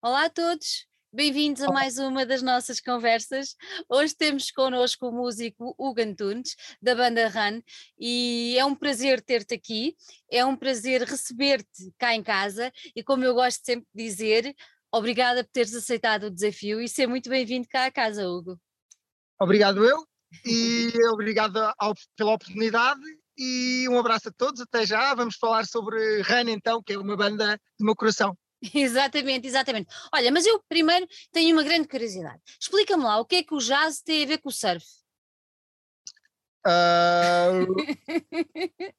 Olá a todos, bem-vindos a mais uma das nossas conversas. Hoje temos connosco o músico Hugo Antunes, da banda Run, e é um prazer ter-te aqui, é um prazer receber-te cá em casa, e como eu gosto sempre de dizer, obrigada por teres aceitado o desafio e ser muito bem-vindo cá à casa, Hugo. Obrigado eu, e obrigado ao, pela oportunidade, e um abraço a todos, até já. Vamos falar sobre Run então, que é uma banda do meu coração. Exatamente, exatamente. Olha, mas eu primeiro tenho uma grande curiosidade. Explica-me lá o que é que o jazz tem a ver com o surf? Uh,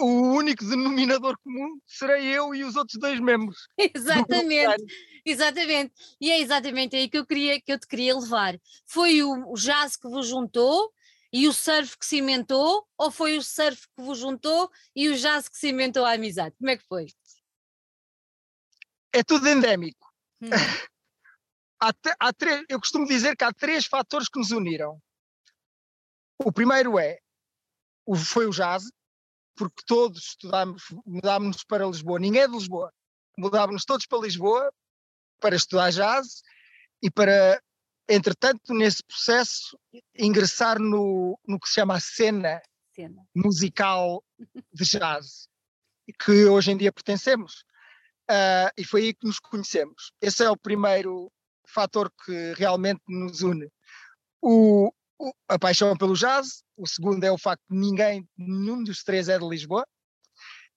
o único denominador comum serei eu e os outros dois membros. Exatamente, exatamente. E é exatamente aí que eu, queria, que eu te queria levar. Foi o, o jazz que vos juntou e o surf que cimentou, ou foi o surf que vos juntou e o jazz que cimentou a amizade? Como é que foi? É tudo endémico. Hum. há, há três, eu costumo dizer que há três fatores que nos uniram. O primeiro é, foi o jazz, porque todos estudámos, mudámos-nos para Lisboa, ninguém é de Lisboa, mudávamos todos para Lisboa para estudar jazz e para, entretanto, nesse processo, ingressar no, no que se chama a cena, cena. musical de jazz, que hoje em dia pertencemos. Uh, e foi aí que nos conhecemos. Esse é o primeiro fator que realmente nos une. O, o, a paixão pelo jazz, o segundo é o facto de ninguém, nenhum dos três é de Lisboa,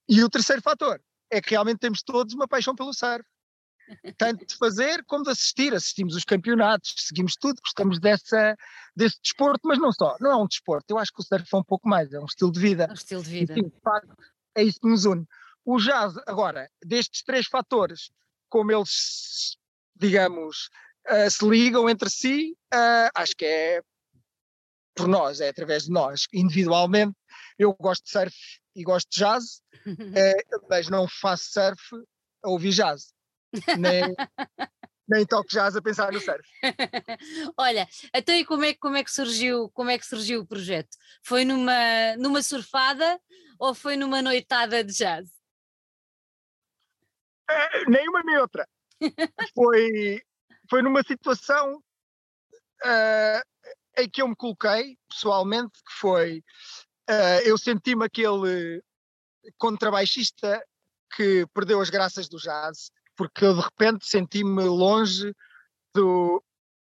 e o terceiro fator é que realmente temos todos uma paixão pelo surf. Tanto de fazer como de assistir. Assistimos os campeonatos, seguimos tudo, gostamos dessa, desse desporto, mas não só. Não é um desporto, eu acho que o surf é um pouco mais, é um estilo de vida. É um estilo de vida. E, sim, de facto, é isso que nos une. O jazz, agora, destes três fatores, como eles, digamos, uh, se ligam entre si, uh, acho que é por nós, é através de nós, individualmente. Eu gosto de surf e gosto de jazz, uh, mas não faço surf a ouvir jazz. Nem, nem toco jazz a pensar no surf. Olha, até aí como é, como é que surgiu, como é que surgiu o projeto? Foi numa, numa surfada ou foi numa noitada de jazz? É, nem outra. foi, foi numa situação uh, em que eu me coloquei, pessoalmente, que foi, uh, eu senti-me aquele contrabaixista que perdeu as graças do jazz, porque eu de repente senti-me longe do,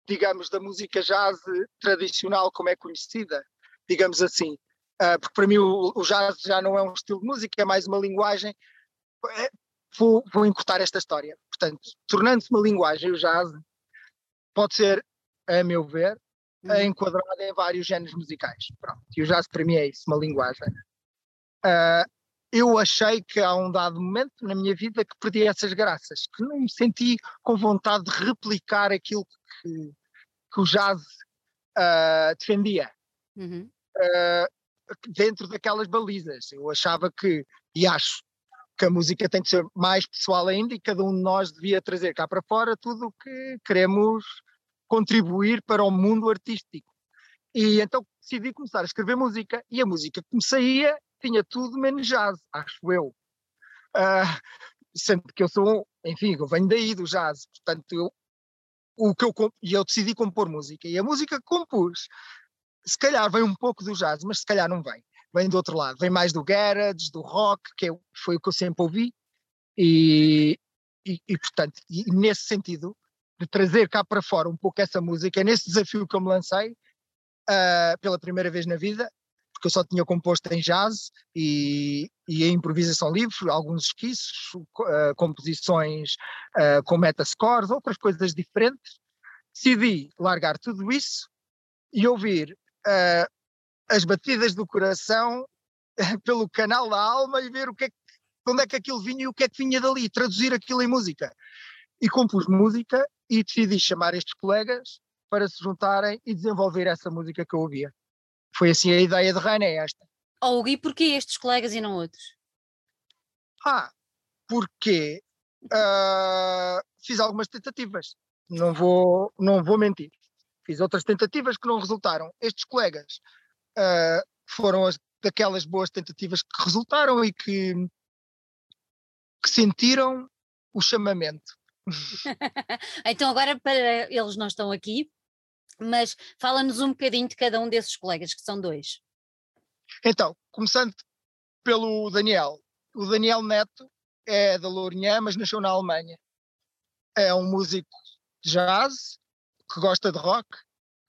digamos, da música jazz tradicional como é conhecida, digamos assim. Uh, porque para mim o, o, jazz já não é um estilo de música, é mais uma linguagem. É, vou, vou encurtar esta história. Portanto, tornando-se uma linguagem, o jazz pode ser, a meu ver, uhum. enquadrado em vários géneros musicais. Pronto. E o jazz para mim é isso, uma linguagem. Uh, eu achei que há um dado momento na minha vida que perdi essas graças, que não me senti com vontade de replicar aquilo que, que o jazz uh, defendia. Uhum. Uh, dentro daquelas balizas. Eu achava que, e acho, que a música tem que ser mais pessoal ainda e cada um de nós devia trazer cá para fora tudo o que queremos contribuir para o mundo artístico. E então decidi começar a escrever música e a música que me saía tinha tudo menos jazz, acho eu. Uh, sendo que eu sou, enfim, eu venho daí do jazz, portanto eu, o que eu e eu decidi compor música e a música que compus se calhar vem um pouco do jazz, mas se calhar não vem vem do outro lado, vem mais do garage, do rock, que é, foi o que eu sempre ouvi, e, e, e, portanto, e nesse sentido, de trazer cá para fora um pouco essa música, é nesse desafio que eu me lancei, uh, pela primeira vez na vida, porque eu só tinha composto em jazz e, e em improvisação livre, alguns esquiços, uh, composições uh, com metascores, outras coisas diferentes. Decidi largar tudo isso e ouvir as batidas do coração pelo canal da alma e ver o que é que, onde é que aquilo vinha e o que é que vinha dali, traduzir aquilo em música. E compus música e decidi chamar estes colegas para se juntarem e desenvolver essa música que eu ouvia. Foi assim a ideia de Raina é esta. Oh, e porquê estes colegas e não outros? Ah, porque uh, fiz algumas tentativas, não vou, não vou mentir. Fiz outras tentativas que não resultaram. Estes colegas uh, foram as, daquelas boas tentativas que resultaram e que, que sentiram o chamamento. então, agora, para eles não estão aqui, mas fala-nos um bocadinho de cada um desses colegas, que são dois. Então, começando pelo Daniel. O Daniel Neto é da Lourinhã, mas nasceu na Alemanha. É um músico de jazz, que gosta de rock,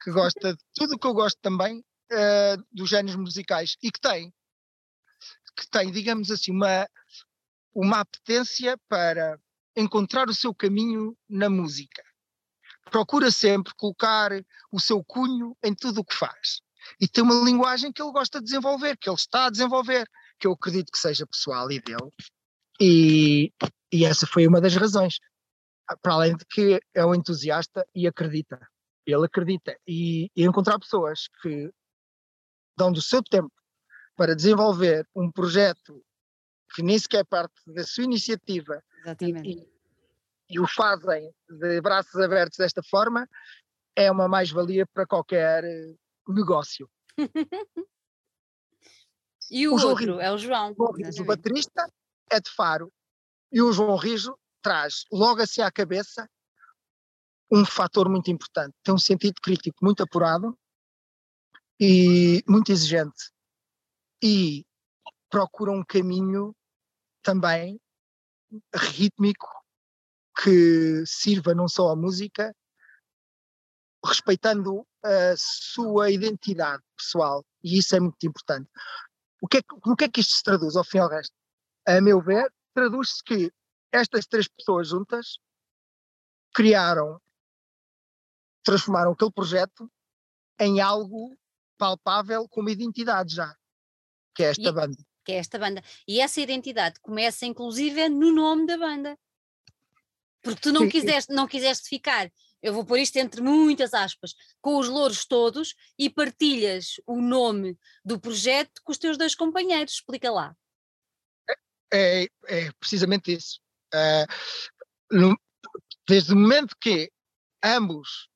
que gosta de tudo o que eu gosto também, uh, dos géneros musicais, e que tem, que tem, digamos assim, uma, uma apetência para encontrar o seu caminho na música. Procura sempre colocar o seu cunho em tudo o que faz. E tem uma linguagem que ele gosta de desenvolver, que ele está a desenvolver, que eu acredito que seja pessoal e dele. E, e essa foi uma das razões. Para além de que é um entusiasta e acredita. Ele acredita. E, e encontrar pessoas que dão do seu tempo para desenvolver um projeto que nem sequer parte da sua iniciativa e, e, o fazem de braços abertos desta forma, é uma mais-valia para qualquer eh, negócio. e o, o outro Rijo, é o João. O Rijo, o baterista, é de Faro. E o João Rijo traz logo assim à cabeça um fator muito importante. Tem um sentido crítico muito apurado e muito exigente. E procura um caminho também rítmico que sirva não só a música, respeitando a sua identidade pessoal, e isso é muito importante. O que é, como que é que isto se traduz ao fim e ao resto? A meu ver, traduz-se que estas três pessoas juntas criaram, transformaram aquele projeto em algo palpável com uma identidade já, que é esta e, banda que é esta banda. E essa identidade começa inclusive no nome da banda. Porque tu não quiseste, não quiseste ficar, eu vou pôr isto entre muitas aspas, com os louros todos e partilhas o nome do projeto com os teus dois companheiros. Explica lá. É, é, é precisamente isso. Uh, no, desde o momento que ambos,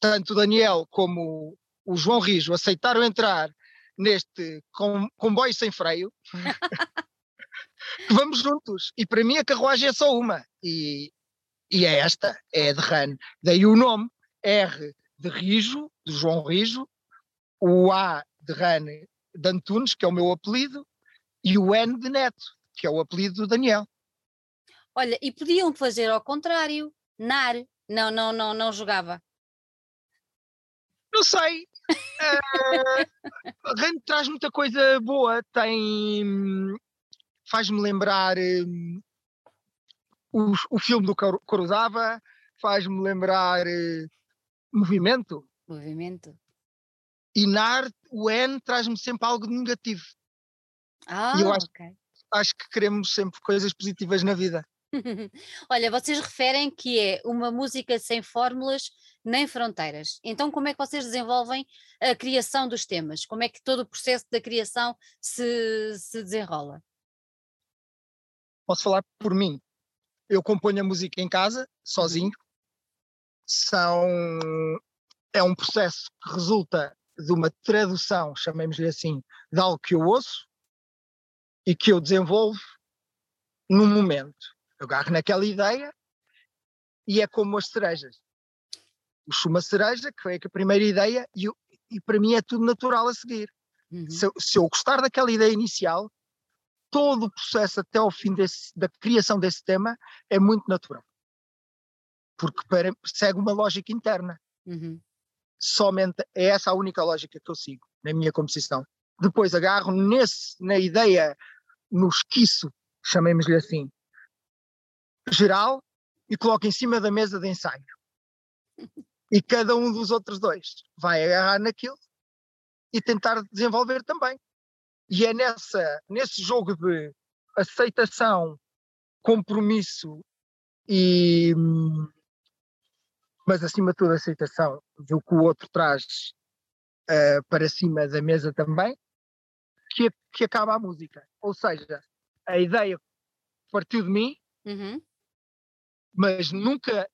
tanto o Daniel como o João Rijo, aceitaram entrar neste com, comboio sem freio, vamos juntos. E para mim a carruagem é só uma. E, e é esta, é de RAN. Daí o nome R de Rijo, de João Rijo, o A de RAN de Antunes, que é o meu apelido, e o N de Neto, que é o apelido do Daniel. Olha, e podiam fazer ao contrário, NAR. Não, não, não, não jogava. Não sei, uh, traz muita coisa boa, tem. faz-me lembrar um, o, o filme do Coruzava, faz-me lembrar uh, movimento. Movimento. E NAR, o N, traz-me sempre algo de negativo. Ah, e eu acho, ok. acho que queremos sempre coisas positivas na vida. Olha, vocês referem que é uma música sem fórmulas nem fronteiras. Então, como é que vocês desenvolvem a criação dos temas? Como é que todo o processo da criação se, se desenrola? Posso falar por mim. Eu componho a música em casa, sozinho. São, é um processo que resulta de uma tradução, chamemos-lhe assim, de algo que eu ouço e que eu desenvolvo num momento. Eu agarro naquela ideia e é como as cerejas puxo uma cereja, que foi a primeira ideia, e, e para mim é tudo natural a seguir. Uhum. Se, se, eu gostar daquela ideia inicial, todo o processo até ao fim desse, da criação desse tema é muito natural. Porque para, segue uma lógica interna. Uhum. Somente é essa a única lógica que eu sigo na minha composição. Depois agarro nesse, na ideia, no esquiço, chamemos-lhe assim, geral, e coloco em cima da mesa de ensaio. E cada um dos outros dois vai agarrar naquilo e tentar desenvolver também. E é nessa, nesse jogo de aceitação, compromisso e. Mas acima de tudo, aceitação do que o outro traz uh, para cima da mesa também, que, que acaba a música. Ou seja, a ideia partiu de mim, uhum. mas nunca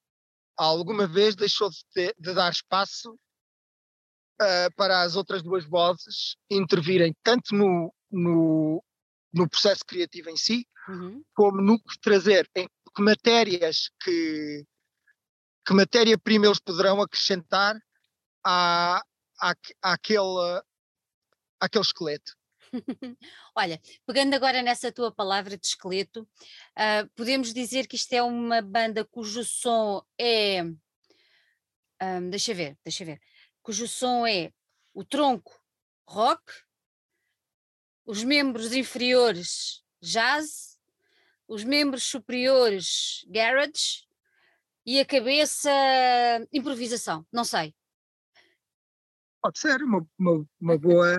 alguma vez deixou de, ter, de dar espaço uh, para as outras duas vozes intervirem tanto no, no, no processo criativo em si, uhum. como no trazer, em, que matérias que, que matéria-prima eles poderão acrescentar à, à, àquele, àquele esqueleto. Olha, pegando agora nessa tua palavra de esqueleto, uh, podemos dizer que isto é uma banda cujo som é. Um, deixa ver, deixa ver. Cujo som é o tronco rock, os membros inferiores jazz, os membros superiores garage e a cabeça improvisação. Não sei. Pode ser uma, uma, uma boa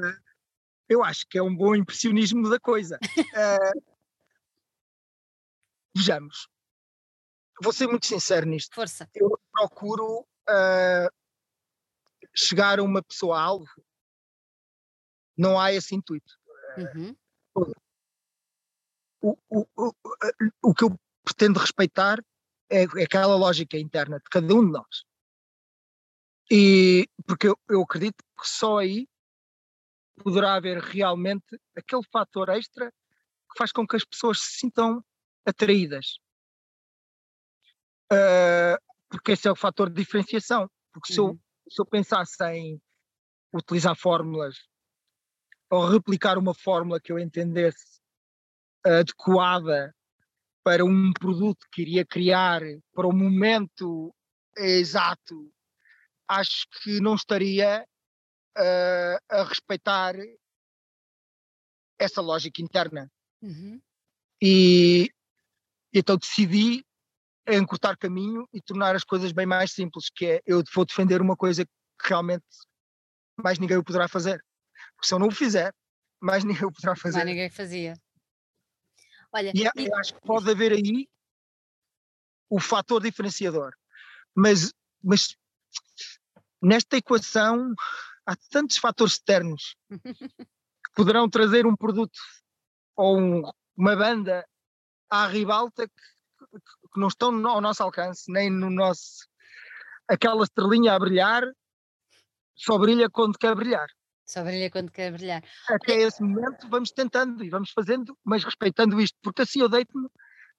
eu acho que é um bom impressionismo da coisa. Uh, vejamos. Vou ser muito sincero nisto. Força. Eu procuro uh, chegar a uma pessoa-alvo. Não há esse intuito. Uhum. O, o, o, o que eu pretendo respeitar é, é aquela lógica interna de cada um de nós. E porque eu, eu acredito que só aí poderá haver realmente aquele fator extra que faz com que as pessoas se sintam atraídas. Uh, porque esse é o fator de diferenciação. Porque se, uhum. eu, se eu pensasse em utilizar fórmulas ou replicar uma fórmula que eu entendesse adequada para um produto que iria criar para o momento exato, acho que não estaria uh, a respeitar essa lógica interna. Uhum. E então decidi encurtar caminho e tornar as coisas bem mais simples, que é eu vou defender uma coisa que realmente mais ninguém o poderá fazer. Porque se eu não o fizer, mais ninguém o poderá fazer. Mais ninguém fazia. Olha, e, e... acho que pode haver aí o fator diferenciador. Mas, mas nesta equação há tantos fatores externos que poderão trazer um produto ou um, uma banda à ribalta que, que, não estão ao nosso alcance, nem no nosso. aquela estrelinha a brilhar, só brilha quando quer brilhar. Só brilha quando quer brilhar. Até esse momento vamos tentando e vamos fazendo, mas respeitando isto, porque assim eu deito-me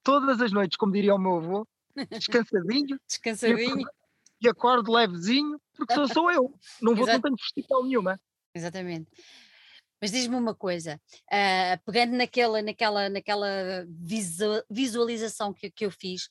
todas as noites, como diria o meu avô, descansadinho. descansadinho e acordo levezinho, porque sou, sou eu, não, vou, não tenho festival nenhuma. Exatamente. Mas diz-me uma coisa, uh, pegando naquela, naquela, naquela visualização que, que eu fiz,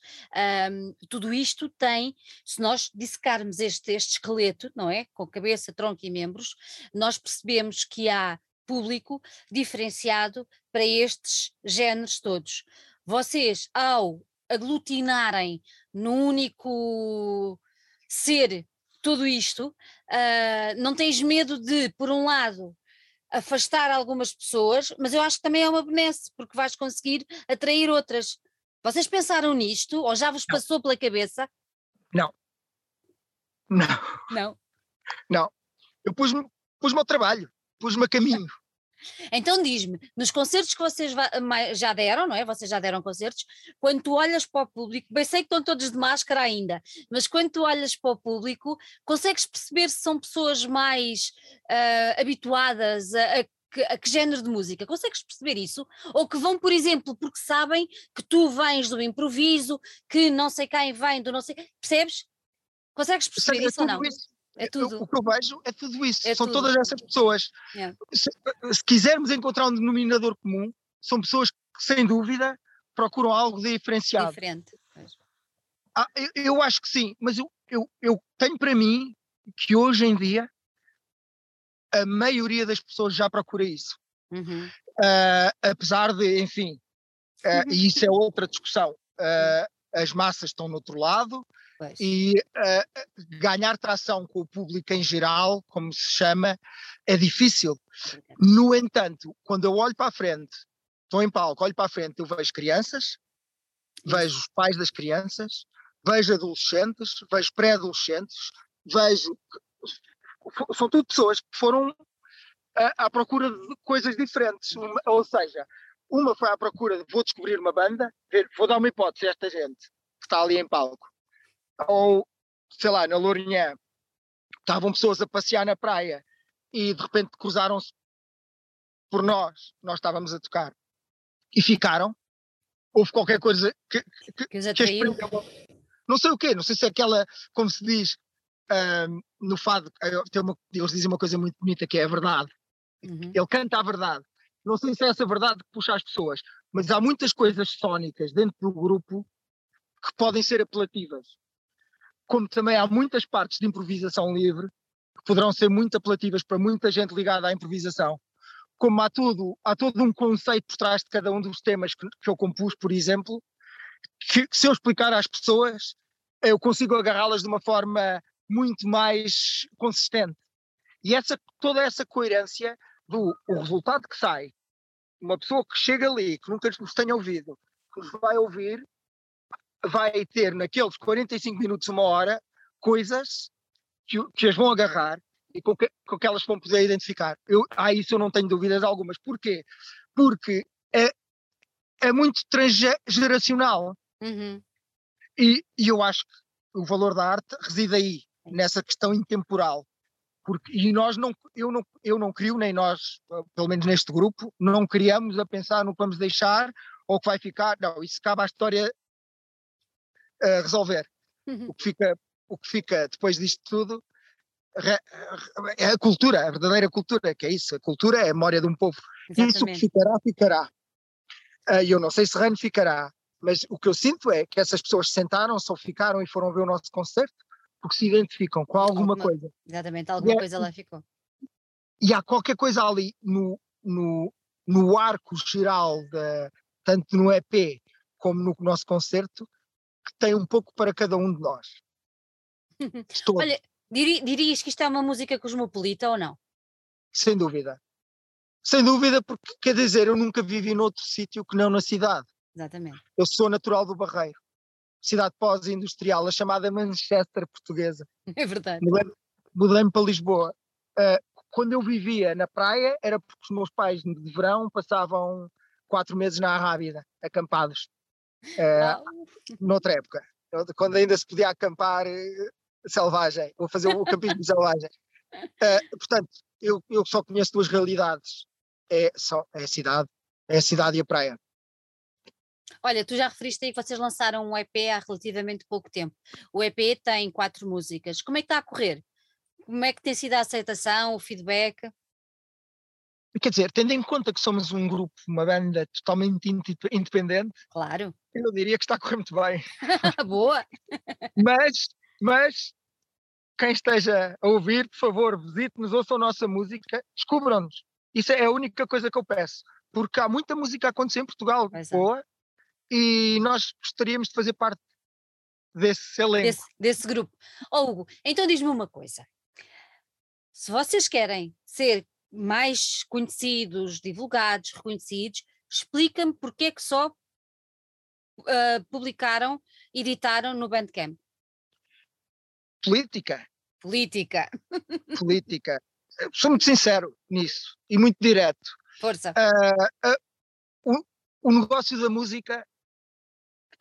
um, tudo isto tem, se nós dissecarmos este, este esqueleto, não é? Com cabeça, tronco e membros, nós percebemos que há público diferenciado para estes géneros todos. Vocês, ao aglutinarem num único ser tudo isto, uh, não tens medo de, por um lado, afastar algumas pessoas, mas eu acho que também é uma benesse, porque vais conseguir atrair outras. Vocês pensaram nisto ou já vos não. passou pela cabeça? Não. Não. Não. Não. Eu pus-me pus ao trabalho, pus-me a caminho. Então diz-me, nos concertos que vocês já deram, não é? Vocês já deram concertos, quando tu olhas para o público, bem sei que estão todos de máscara ainda, mas quando tu olhas para o público, consegues perceber se são pessoas mais uh, habituadas a, a que, a que, género de música? Consegues perceber isso? Ou que vão, por exemplo, porque sabem que tu vens do improviso, que não sei quem vem do não sei. Percebes? Consegues perceber Sei, isso ou não? Isso. É tudo. O que eu vejo é tudo isso. É são tudo. todas essas pessoas. Yeah. Se, se, quisermos encontrar um denominador comum, são pessoas que, sem dúvida, procuram algo diferenciado. Diferente. Ah, eu, eu, acho que sim, mas eu, eu, eu tenho para mim que hoje em dia a maioria das pessoas já procura isso. Uhum. Uh, apesar de, enfim, uh, e isso é outra discussão. Uh, as massas estão no outro lado, Pois. E uh, ganhar tração com o público em geral, como se chama, é difícil. No entanto, quando eu olho para a frente, estou em palco, olho para a frente, eu vejo crianças, vejo os pais das crianças, vejo adolescentes, vejo pré-adolescentes, vejo. São tudo pessoas que foram à, à procura de coisas diferentes. Ou seja, uma foi à procura de vou descobrir uma banda, vou dar uma hipótese a esta gente que está ali em palco ou sei lá, na Lourinhã, estavam pessoas a passear na praia e de repente cruzaram-se por nós, nós estávamos a tocar e ficaram. houve qualquer coisa que, que, que, que não sei o quê, não sei se é aquela, como se diz um, no fado, tem uma, eles dizem uma coisa muito bonita que é a verdade. Uhum. Ele canta a verdade. Não sei se é essa verdade que puxa as pessoas, mas há muitas coisas sónicas dentro do grupo que podem ser apelativas. Como também há muitas partes de improvisação livre que poderão ser muito apelativas para muita gente ligada à improvisação. Como há tudo, há todo um conceito por trás de cada um dos temas que, que eu compus, por exemplo, que, se eu explicar às pessoas, eu consigo agarrá-las de uma forma muito mais consistente. E essa, toda essa coerência do o resultado que sai, uma pessoa que chega ali, que nunca nos tenha ouvido, que nos vai ouvir, vai ter naqueles 45 minutos, uma hora, coisas que, que as vão agarrar e com que, com que elas vão poder identificar. Eu, a isso eu não tenho dúvidas algumas. Porquê? Porque é, é muito transgeracional. Uhum. E, e, eu acho que o valor da arte reside aí, nessa questão intemporal. Porque, e nós não eu, não, eu não crio, nem nós, pelo menos neste grupo, não criamos a pensar no que vamos deixar ou que vai ficar. Não, isso cabe à história uh, resolver. Uhum. O, que fica, o que fica depois disto tudo é a cultura, a verdadeira cultura, que é isso. A cultura é a memória de um povo. Exatamente. Isso que ficará, ficará. Ah, e eu não sei se Rano ficará, mas o que eu sinto é que essas pessoas sentaram-se ou ficaram e foram ver o nosso concerto porque se identificam com alguma, alguma coisa. Exatamente, alguma é, coisa lá ficou. E há qualquer coisa ali no, no, no arco geral, de, tanto no EP como no nosso concerto, que tem um pouco para cada um de nós. Estou... Olha, diri, dirias que isto é uma música cosmopolita ou não? Sem dúvida. Sem dúvida, porque quer dizer, eu nunca vivi noutro sítio que não na cidade. Exatamente. Eu sou natural do Barreiro, cidade pós-industrial, a chamada Manchester portuguesa. É verdade. Mudei-me para Lisboa. Uh, quando eu vivia na praia, era porque os meus pais de verão passavam quatro meses na Arrábida, acampados. Uh, noutra época, quando ainda se podia acampar uh, selvagem, ou fazer o campismo selvagem. Uh, portanto, eu, eu só conheço duas realidades é, só, é a cidade, é a cidade e a praia. Olha, tu já referiste aí que vocês lançaram um EP há relativamente pouco tempo. O EP tem quatro músicas. Como é que está a correr? Como é que tem sido a aceitação, o feedback? Quer dizer, tendo em conta que somos um grupo, uma banda totalmente independente, claro. eu diria que está a correr muito bem. Boa! mas, mas quem esteja a ouvir, por favor, visite-nos, ouçam a nossa música, descubram-nos. Isso é a única coisa que eu peço, porque há muita música a acontecer em Portugal, pois é. boa, é. e nós gostaríamos de fazer parte desse elenco. Desse, desse grupo. Oh, Hugo, então diz-me uma coisa. Se vocês querem ser mais conhecidos, divulgados, reconhecidos, explica-me porque é que só uh, publicaram, editaram no Bandcamp. Política. Política. Política sou muito sincero nisso e muito direto. Força. Uh, uh, o, o, negócio da música,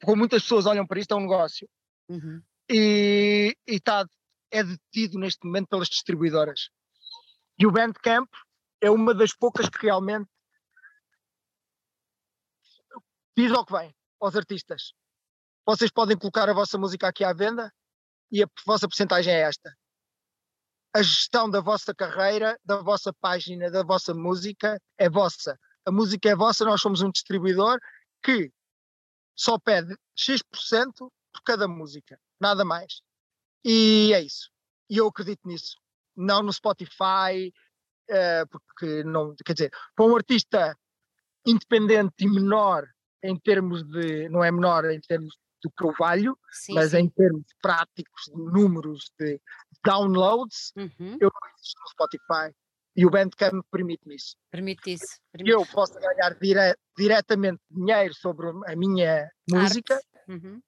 como muitas pessoas olham para isto, é um negócio. Uhum. E, e tá, é detido neste momento pelas distribuidoras. E o Bandcamp é uma das poucas que realmente diz ao que vem aos artistas. Vocês podem colocar a vossa música aqui à venda e a vossa porcentagem é esta a gestão da vossa carreira, da vossa página, da vossa música é vossa. A música é vossa, nós somos um distribuidor que só pede X% por cada música, nada mais. E é isso. E eu acredito nisso. Não no Spotify, uh, porque não, quer dizer, para um artista independente e menor em termos de, não é menor em termos do que eu valho, sim, mas sim. em termos práticos de números de downloads, uhum. eu não existo no Spotify. E o Bandcamp permite-me isso. Permite isso. Permite. Eu posso ganhar dire diretamente dinheiro sobre a minha música uhum.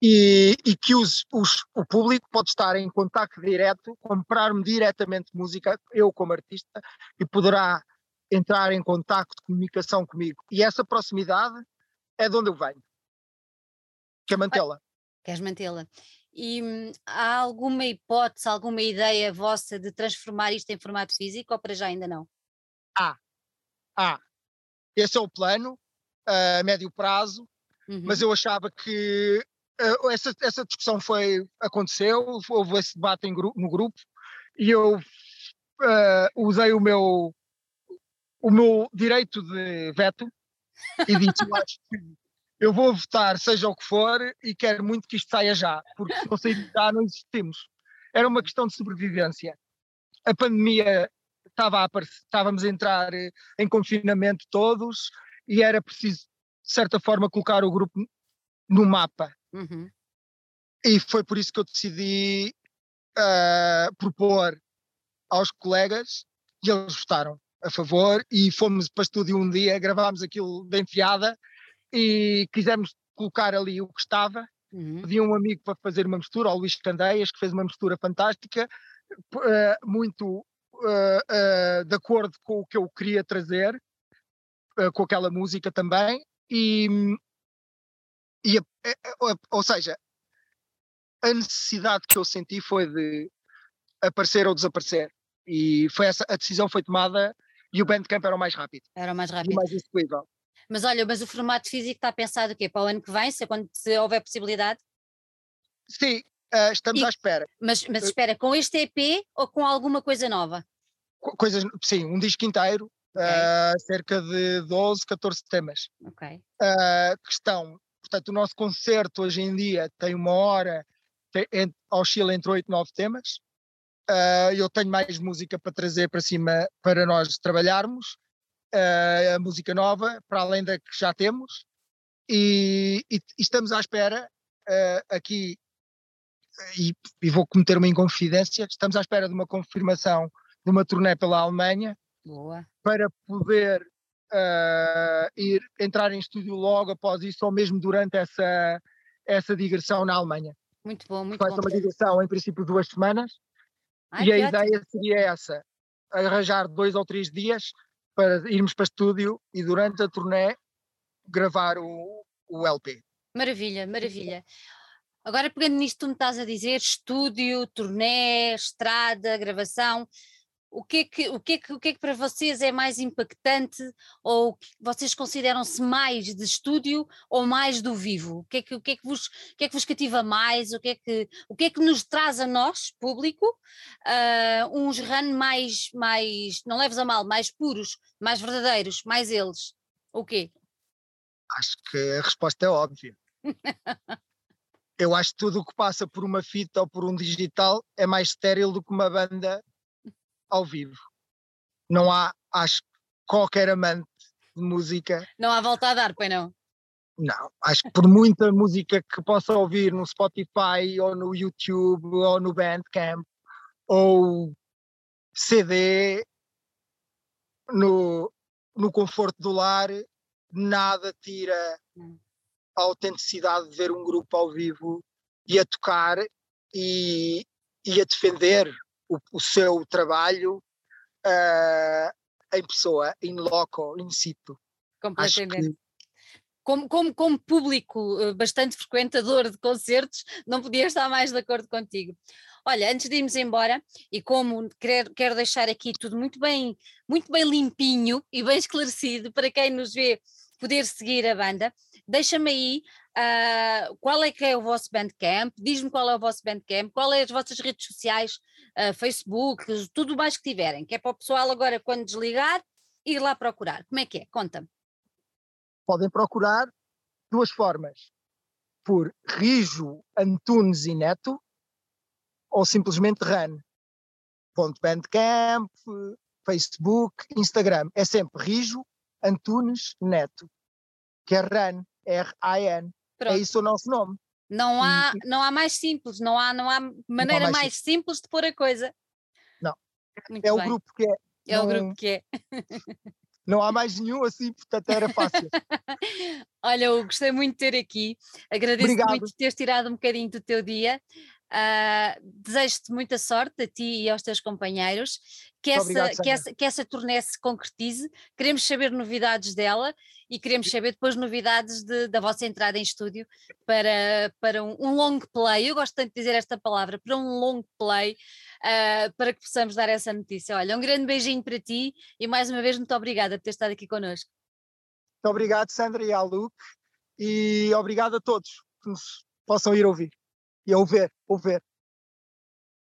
E, e, que os, os, o público pode estar em contato direto, comprar-me diretamente música, eu como artista, e poderá entrar em contato de comunicação comigo. E essa proximidade é de onde eu venho. Quer mantê-la? Queres mantê-la? E hum, há alguma hipótese, alguma ideia vossa de transformar isto em formato físico ou para já ainda não? Há. Há. Esse é o plano a médio prazo. uhum. mas eu achava que essa, essa discussão foi, aconteceu, houve esse debate gru no grupo e eu uh, usei o meu, o meu direito de veto e disse, eu acho que eu vou votar seja o que for e quero muito que isto saia já, porque se não sair já não existimos. Era uma questão de sobrevivência. A pandemia estava a aparecer, estávamos a entrar em confinamento todos e era preciso, de certa forma, colocar o grupo no mapa. Uhum. E foi por isso que eu decidi uh, propor aos colegas e eles votaram a favor e fomos para estúdio um dia, gravámos aquilo de enfiada e quisemos colocar ali o que estava. Uhum. Pedi um amigo para fazer uma mistura, ao Luís Candeias, que fez uma mistura fantástica, uh, muito uh, uh, de acordo com o que eu queria trazer, com aquela música também. E, e ou seja, a necessidade que eu senti foi de aparecer ou desaparecer. E foi essa, a decisão foi tomada e o Bandcamp era o mais rápido. Era o mais rápido. E mais execuível. Mas olha, mas o formato físico está pensado o quê? Para o ano que vem, se, quando se houver possibilidade? Sim, uh, estamos e, à espera. Mas, mas espera, com este EP ou com alguma coisa nova? Coisas, sim, um disco inteiro, okay. uh, cerca de 12, 14 temas. Ok. Uh, que estão, portanto, o nosso concerto hoje em dia tem uma hora, tem, oscila entre 8 e 9 temas. Uh, eu tenho mais música para trazer para cima para nós trabalharmos, uh, a música nova, para além da que já temos, e, e, e estamos à espera uh, aqui, e, e, vou cometer uma inconfidência, estamos à espera de uma confirmação de uma turnê pela Alemanha Boa. para poder ir entrar em estúdio logo após isso, ou mesmo durante essa, essa digressão na Alemanha. Muito bom, muito Vai bom. Vai ser uma digressão, em princípio, duas semanas Ai, e a ideia seria essa: arranjar dois ou três dias para irmos para estúdio e durante a turnê gravar o, o LP. Maravilha, maravilha. Agora, pegando nisto que tu me estás a dizer, estúdio, turnê, estrada, gravação, o que, é que, o, que é que, o que é que para vocês é mais impactante ou vocês consideram-se mais de estúdio ou mais do vivo? O que é que, o que, é que, vos, o que, é que vos cativa mais? O que, é que, o que é que nos traz a nós, público, uh, uns run mais, mais, não leves a mal, mais puros, mais verdadeiros, mais eles? O quê? Acho que a resposta é óbvia. Eu acho que tudo o que passa por uma fita ou por um digital é mais estéril do que uma banda ao vivo. Não há, acho, qualquer amante de música. Não há volta a dar, pois não? Não, acho que por muita música que possa ouvir no Spotify ou no YouTube ou no Bandcamp ou CD no, no conforto do lar, nada tira hum. a autenticidade de ver um grupo ao vivo e a tocar e, e a defender o, o seu trabalho uh, em pessoa, in loco, in situ. Completamente. Como, como, como, público eh, bastante frequentador de concertos, não podia estar mais de acordo contigo. Olha, antes de irmos embora, e como quero, quero deixar aqui tudo muito bem, muito bem limpinho e bem esclarecido para quem nos vê poder seguir a banda, deixa-me aí uh, qual é que é o vosso Bandcamp, diz-me qual é o vosso Bandcamp, qual é as vossas redes sociais, uh, Facebook, tudo mais que tiverem, que é para o pessoal agora quando desligar ir lá procurar. Como é que é? Conta-me. Podem procurar duas formas, por Rijo Antunes e Neto ou simplesmente RAN. Bandcamp, Facebook, Instagram. É sempre Rijo Antunes Neto, que é RAN, R-A-N. É isso o nosso nome. Não há, e, não há mais simples, não há, não há maneira não há mais, mais simples de pôr a coisa. Não. Muito é bem. o grupo que é. É não, o grupo que é. Não há mais nenhum assim, portanto era fácil. Olha, eu gostei muito de ter aqui. Agradeço muito por teres tirado um bocadinho do teu dia. Uh, Desejo-te muita sorte a ti e aos teus companheiros, que essa, obrigado, que, essa, que essa turnê se concretize. Queremos saber novidades dela e queremos saber depois novidades de, da vossa entrada em estúdio para, para um, um, long play. Eu gosto tanto de dizer esta palavra, para um long play, uh, para que possamos dar essa notícia. Olha, um grande beijinho para ti e mais uma vez muito obrigada por ter estado aqui connosco. Muito obrigado, Sandra e ao Luke. e obrigado a todos que nos possam ir ouvir e ouvir, ouvir.